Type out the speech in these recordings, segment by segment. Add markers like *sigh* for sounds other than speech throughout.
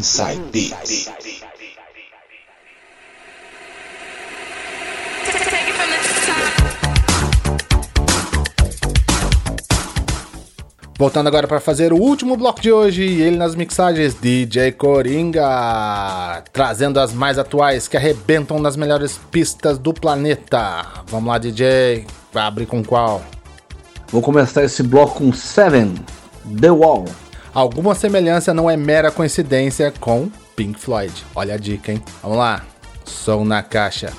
Inside Beats. Voltando agora para fazer o último bloco de hoje, ele nas mixagens DJ Coringa, trazendo as mais atuais que arrebentam nas melhores pistas do planeta. Vamos lá, DJ, vai abrir com qual? Vou começar esse bloco com Seven, The Wall. Alguma semelhança não é mera coincidência com Pink Floyd. Olha a dica, hein? Vamos lá. Som na caixa.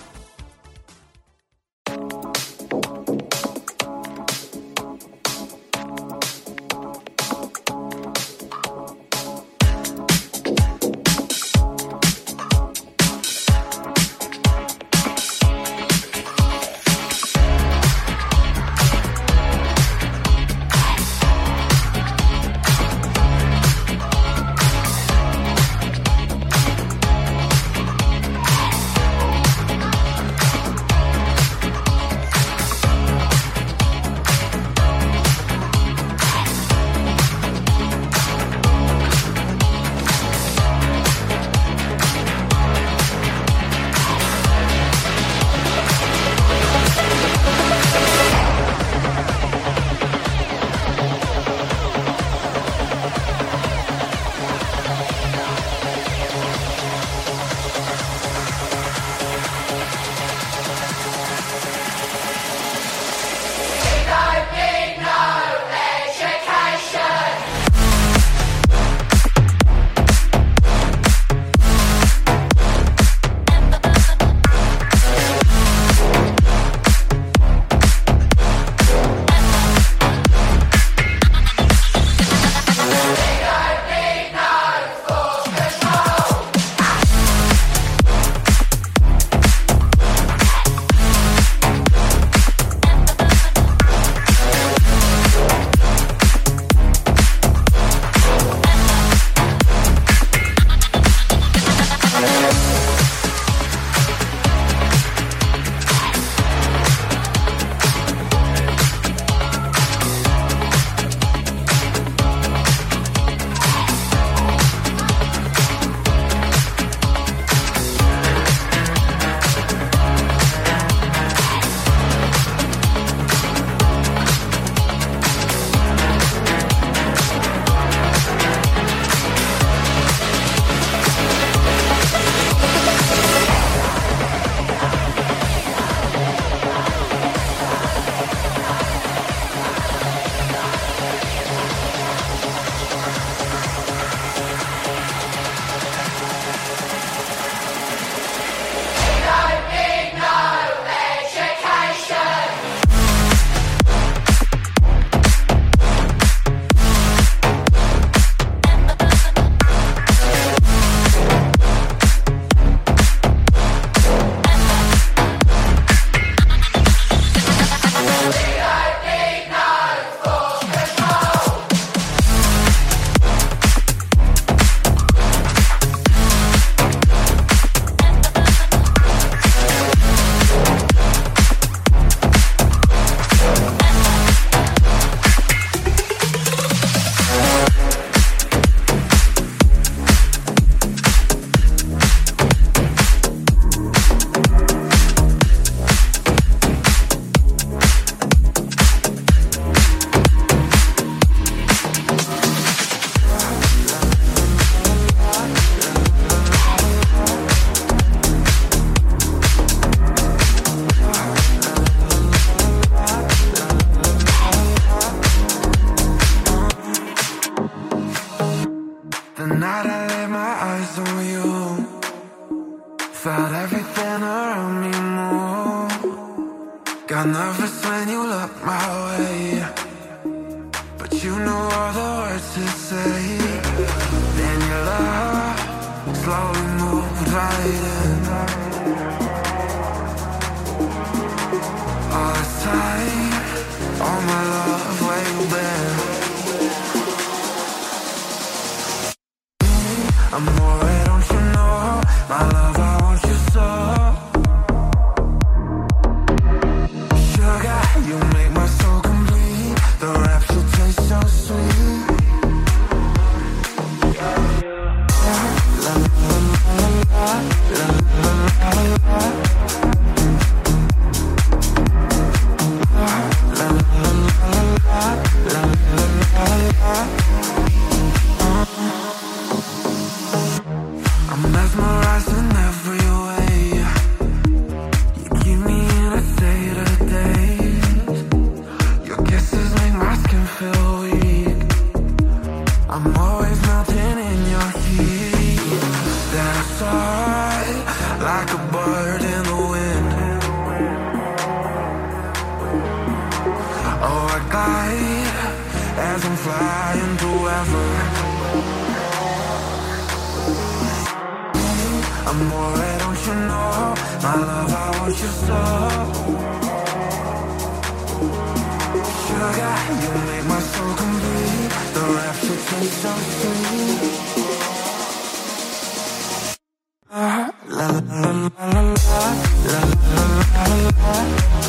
slowly move right in. All my love don't you know, my love, I want you. My love, I want you so. Sugar, you make my soul complete. The rapture tastes so sweet. Ah, la la la la la la la la la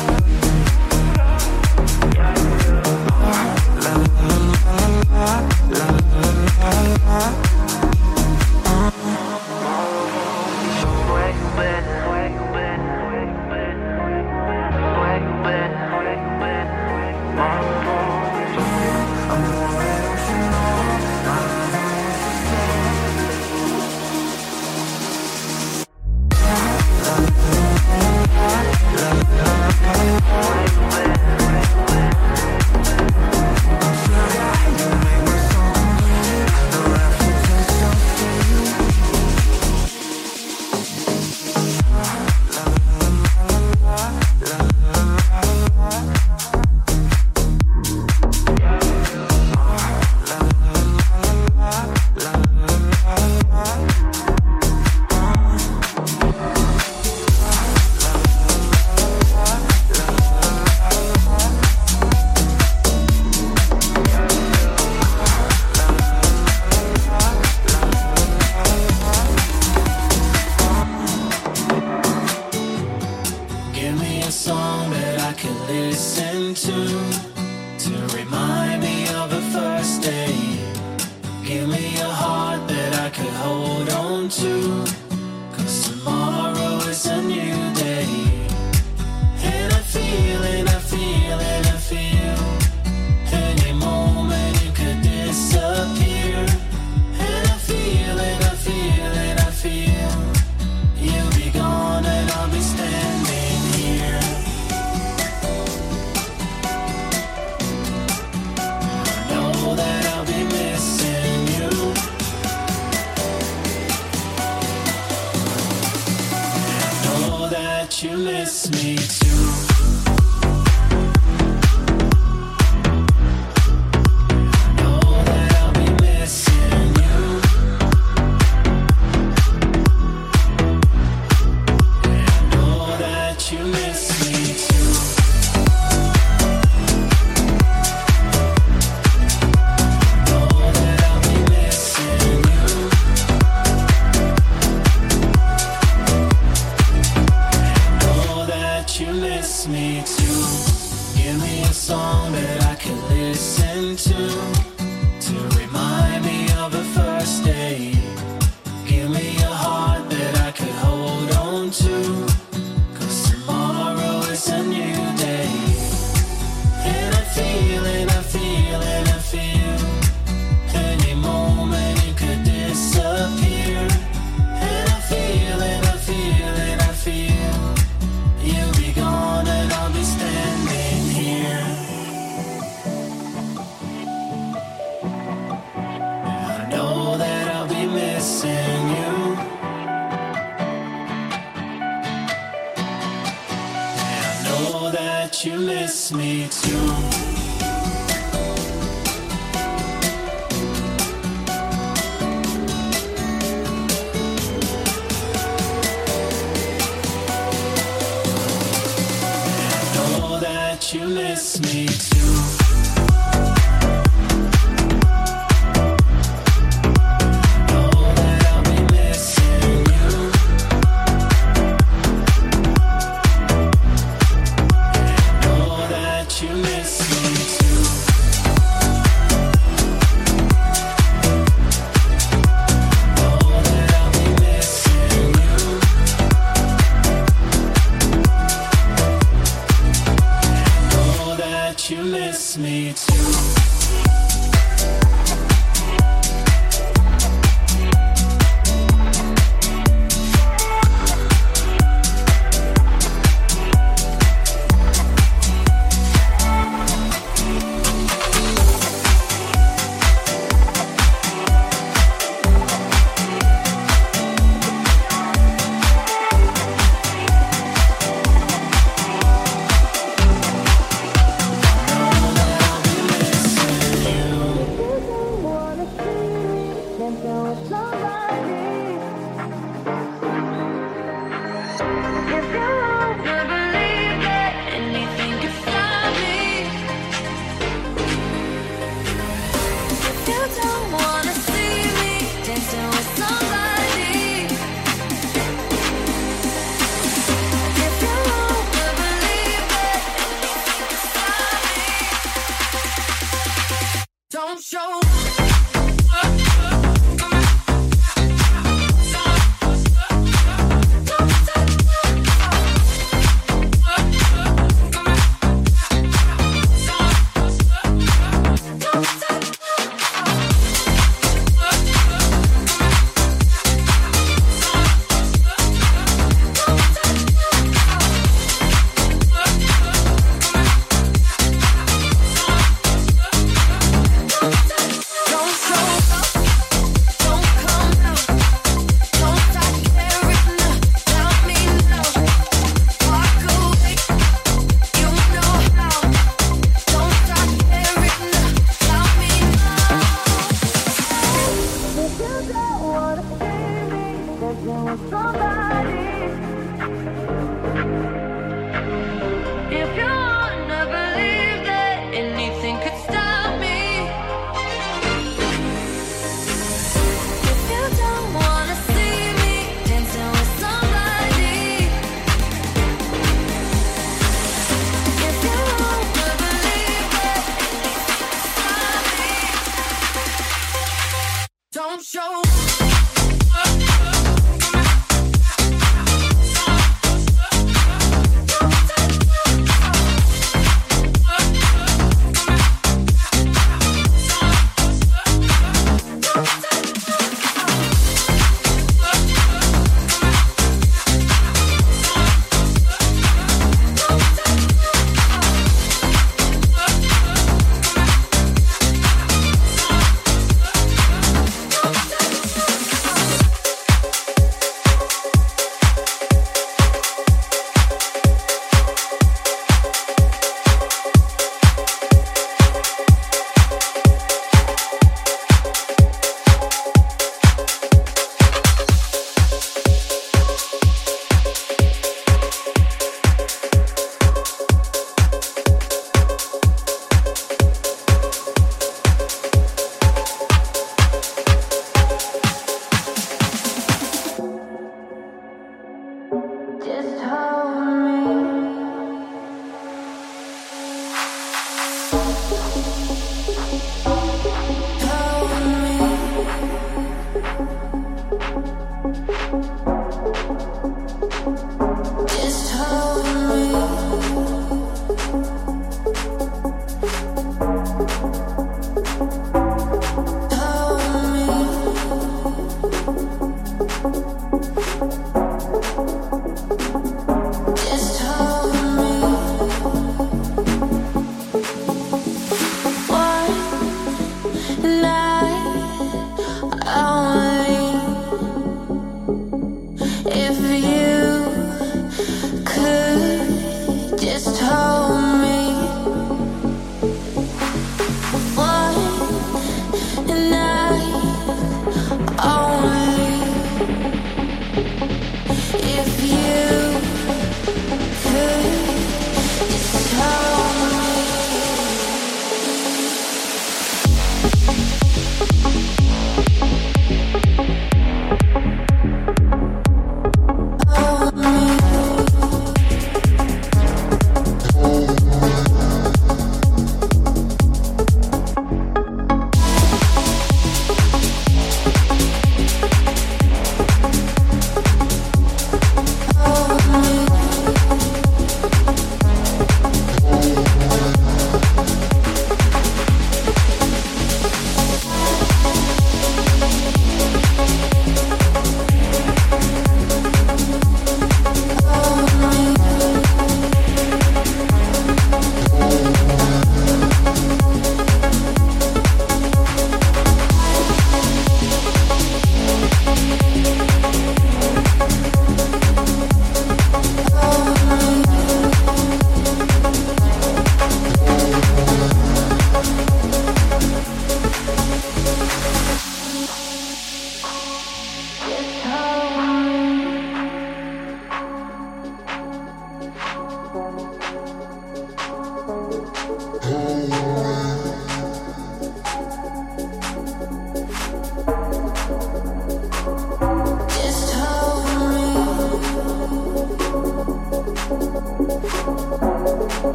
show.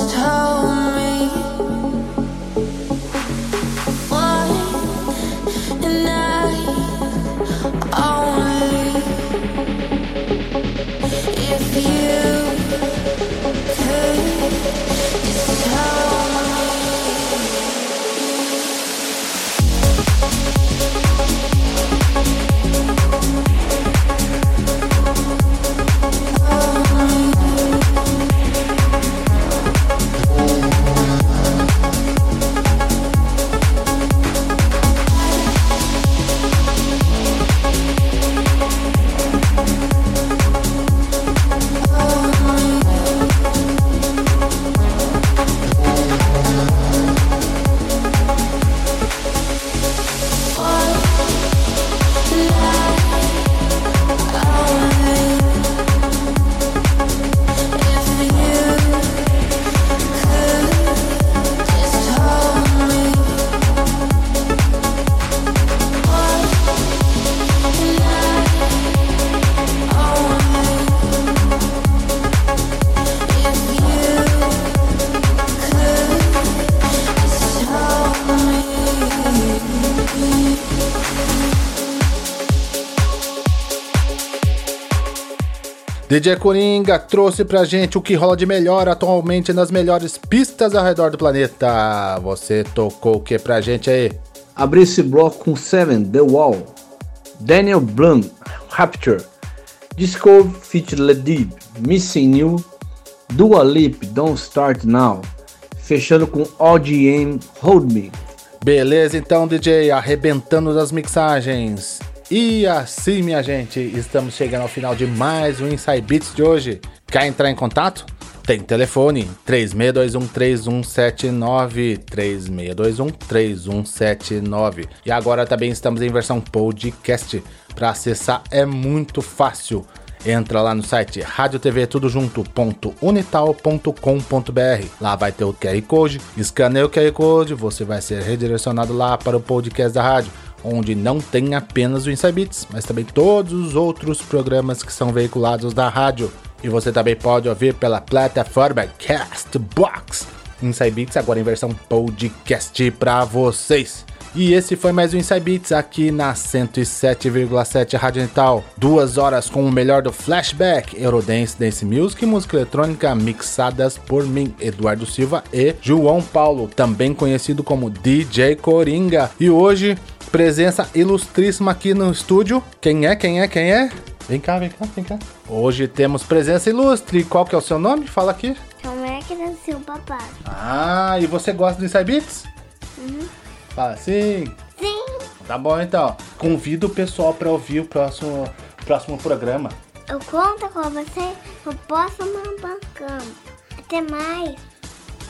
just DJ Coringa trouxe pra gente o que rola de melhor atualmente nas melhores pistas ao redor do planeta. Você tocou o que pra gente aí? Abri esse bloco com Seven, The Wall, Daniel Blum, Rapture, Disco feat. Ledib, Missing You, Dua Lip, Don't Start Now, fechando com OGM Hold Me. Beleza, então, DJ, arrebentando das mixagens. E assim, minha gente, estamos chegando ao final de mais um Inside Beats de hoje. Quer entrar em contato? Tem telefone 36213179 36213179. E agora também estamos em versão podcast. Para acessar é muito fácil. Entra lá no site radiotv.unital.com.br. Lá vai ter o QR Code. Escaneia o QR Code, você vai ser redirecionado lá para o podcast da rádio onde não tem apenas o Inside Beats, mas também todos os outros programas que são veiculados na rádio. E você também pode ouvir pela plataforma Castbox. Inside Beats agora em versão podcast para vocês. E esse foi mais um Inside Beats aqui na 107,7 Rádio Natal. Duas horas com o melhor do Flashback, Eurodance, Dance Music e música eletrônica mixadas por mim, Eduardo Silva e João Paulo, também conhecido como DJ Coringa. E hoje, presença ilustríssima aqui no estúdio. Quem é? Quem é? Quem é? Vem cá, vem cá, vem cá. Hoje temos presença ilustre. Qual que é o seu nome? Fala aqui. Como é que nasceu o papai? Ah, e você gosta do Inside Beats? Uhum. Fala sim. Sim. Tá bom então. Convido o pessoal para ouvir o próximo, próximo programa. Eu conto com você no próximo bancão. Até mais.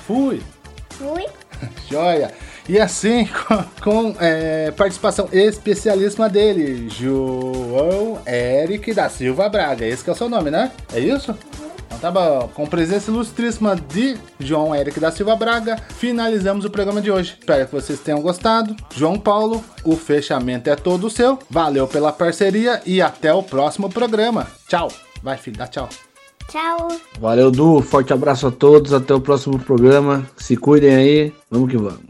Fui. Fui. *laughs* Joia. E assim, *laughs* com, com, é, participação especialíssima dele, João Eric da Silva Braga. Esse que é o seu nome, né? É isso? Então tá bom. Com presença ilustríssima de João Eric da Silva Braga, finalizamos o programa de hoje. Espero que vocês tenham gostado. João Paulo, o fechamento é todo seu. Valeu pela parceria e até o próximo programa. Tchau. Vai, filho, dá tchau. Tchau. Valeu, Du. Forte abraço a todos. Até o próximo programa. Se cuidem aí. Vamos que vamos.